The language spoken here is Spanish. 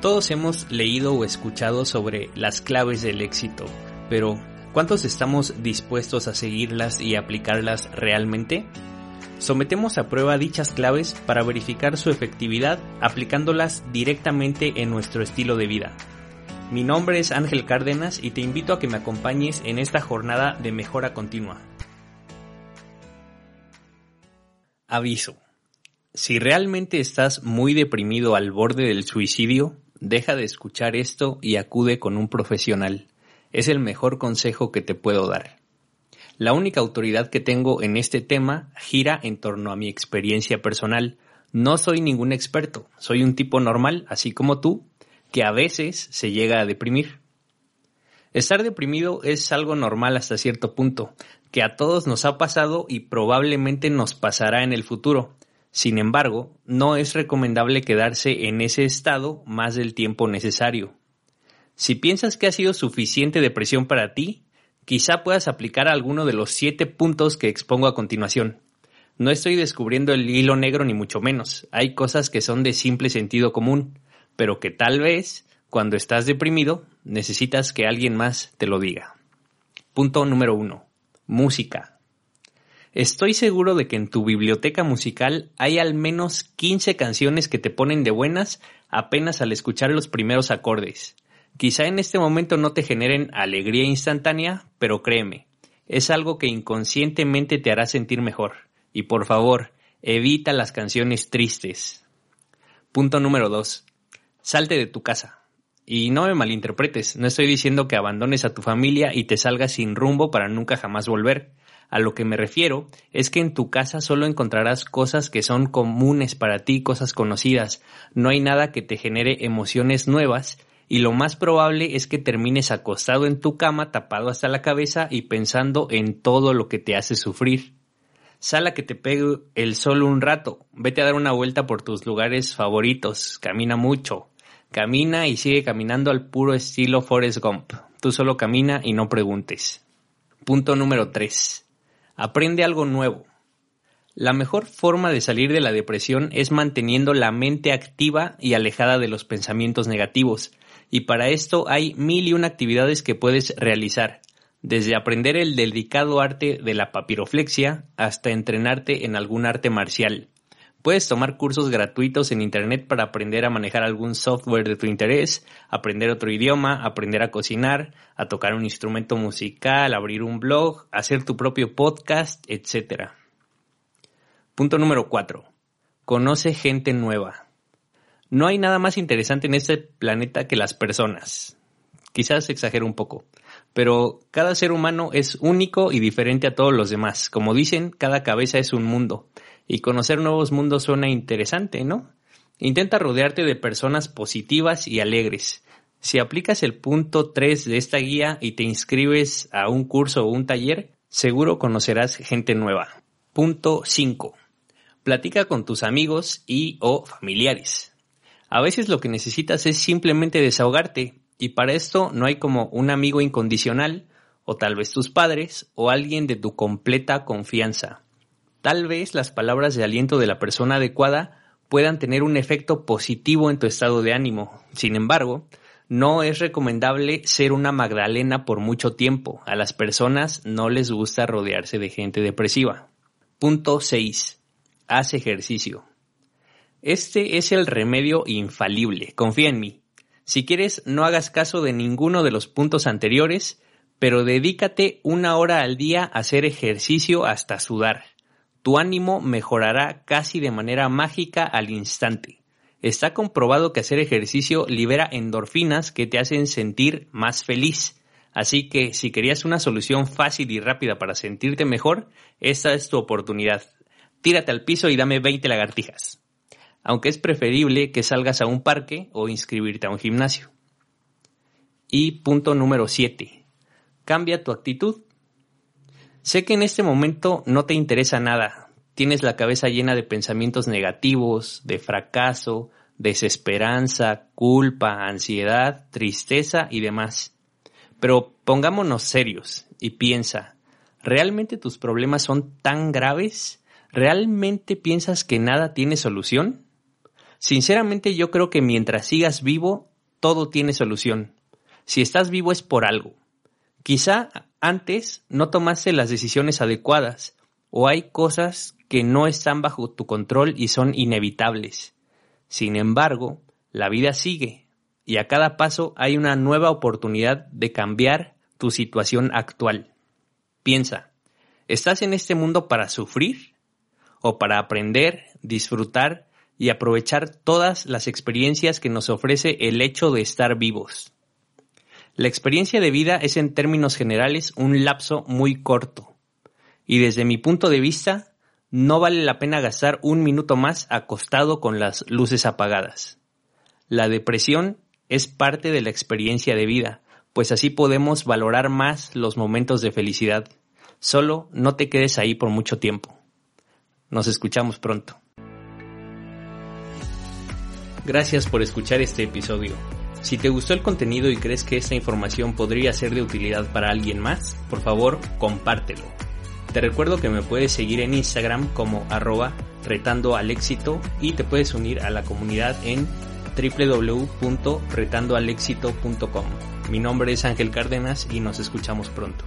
Todos hemos leído o escuchado sobre las claves del éxito, pero ¿cuántos estamos dispuestos a seguirlas y aplicarlas realmente? Sometemos a prueba dichas claves para verificar su efectividad aplicándolas directamente en nuestro estilo de vida. Mi nombre es Ángel Cárdenas y te invito a que me acompañes en esta jornada de mejora continua. Aviso. Si realmente estás muy deprimido al borde del suicidio, Deja de escuchar esto y acude con un profesional. Es el mejor consejo que te puedo dar. La única autoridad que tengo en este tema gira en torno a mi experiencia personal. No soy ningún experto, soy un tipo normal, así como tú, que a veces se llega a deprimir. Estar deprimido es algo normal hasta cierto punto, que a todos nos ha pasado y probablemente nos pasará en el futuro. Sin embargo, no es recomendable quedarse en ese estado más del tiempo necesario. Si piensas que ha sido suficiente depresión para ti, quizá puedas aplicar alguno de los siete puntos que expongo a continuación. No estoy descubriendo el hilo negro ni mucho menos. Hay cosas que son de simple sentido común, pero que tal vez, cuando estás deprimido, necesitas que alguien más te lo diga. Punto número uno. Música. Estoy seguro de que en tu biblioteca musical hay al menos 15 canciones que te ponen de buenas apenas al escuchar los primeros acordes. Quizá en este momento no te generen alegría instantánea, pero créeme, es algo que inconscientemente te hará sentir mejor. Y por favor, evita las canciones tristes. Punto número 2. Salte de tu casa. Y no me malinterpretes, no estoy diciendo que abandones a tu familia y te salgas sin rumbo para nunca jamás volver. A lo que me refiero es que en tu casa solo encontrarás cosas que son comunes para ti, cosas conocidas. No hay nada que te genere emociones nuevas y lo más probable es que termines acostado en tu cama tapado hasta la cabeza y pensando en todo lo que te hace sufrir. Sal a que te pegue el sol un rato, vete a dar una vuelta por tus lugares favoritos, camina mucho, camina y sigue caminando al puro estilo Forrest Gump. Tú solo camina y no preguntes. Punto número 3. Aprende algo nuevo. La mejor forma de salir de la depresión es manteniendo la mente activa y alejada de los pensamientos negativos, y para esto hay mil y una actividades que puedes realizar, desde aprender el delicado arte de la papiroflexia hasta entrenarte en algún arte marcial. Puedes tomar cursos gratuitos en Internet para aprender a manejar algún software de tu interés, aprender otro idioma, aprender a cocinar, a tocar un instrumento musical, abrir un blog, hacer tu propio podcast, etc. Punto número 4. Conoce gente nueva. No hay nada más interesante en este planeta que las personas. Quizás exagero un poco, pero cada ser humano es único y diferente a todos los demás. Como dicen, cada cabeza es un mundo y conocer nuevos mundos suena interesante, ¿no? Intenta rodearte de personas positivas y alegres. Si aplicas el punto 3 de esta guía y te inscribes a un curso o un taller, seguro conocerás gente nueva. Punto 5. Platica con tus amigos y o familiares. A veces lo que necesitas es simplemente desahogarte y para esto no hay como un amigo incondicional o tal vez tus padres o alguien de tu completa confianza. Tal vez las palabras de aliento de la persona adecuada puedan tener un efecto positivo en tu estado de ánimo. Sin embargo, no es recomendable ser una Magdalena por mucho tiempo. A las personas no les gusta rodearse de gente depresiva. Punto 6. Haz ejercicio. Este es el remedio infalible. Confía en mí. Si quieres, no hagas caso de ninguno de los puntos anteriores, pero dedícate una hora al día a hacer ejercicio hasta sudar tu ánimo mejorará casi de manera mágica al instante. Está comprobado que hacer ejercicio libera endorfinas que te hacen sentir más feliz. Así que si querías una solución fácil y rápida para sentirte mejor, esta es tu oportunidad. Tírate al piso y dame 20 lagartijas. Aunque es preferible que salgas a un parque o inscribirte a un gimnasio. Y punto número 7. Cambia tu actitud. Sé que en este momento no te interesa nada. Tienes la cabeza llena de pensamientos negativos, de fracaso, desesperanza, culpa, ansiedad, tristeza y demás. Pero pongámonos serios y piensa, ¿realmente tus problemas son tan graves? ¿Realmente piensas que nada tiene solución? Sinceramente yo creo que mientras sigas vivo, todo tiene solución. Si estás vivo es por algo. Quizá antes no tomaste las decisiones adecuadas o hay cosas que no están bajo tu control y son inevitables. Sin embargo, la vida sigue y a cada paso hay una nueva oportunidad de cambiar tu situación actual. Piensa, ¿estás en este mundo para sufrir o para aprender, disfrutar y aprovechar todas las experiencias que nos ofrece el hecho de estar vivos? La experiencia de vida es en términos generales un lapso muy corto y desde mi punto de vista no vale la pena gastar un minuto más acostado con las luces apagadas. La depresión es parte de la experiencia de vida, pues así podemos valorar más los momentos de felicidad. Solo no te quedes ahí por mucho tiempo. Nos escuchamos pronto. Gracias por escuchar este episodio. Si te gustó el contenido y crees que esta información podría ser de utilidad para alguien más, por favor, compártelo. Te recuerdo que me puedes seguir en Instagram como arroba retando al éxito y te puedes unir a la comunidad en www.retandoalexito.com. Mi nombre es Ángel Cárdenas y nos escuchamos pronto.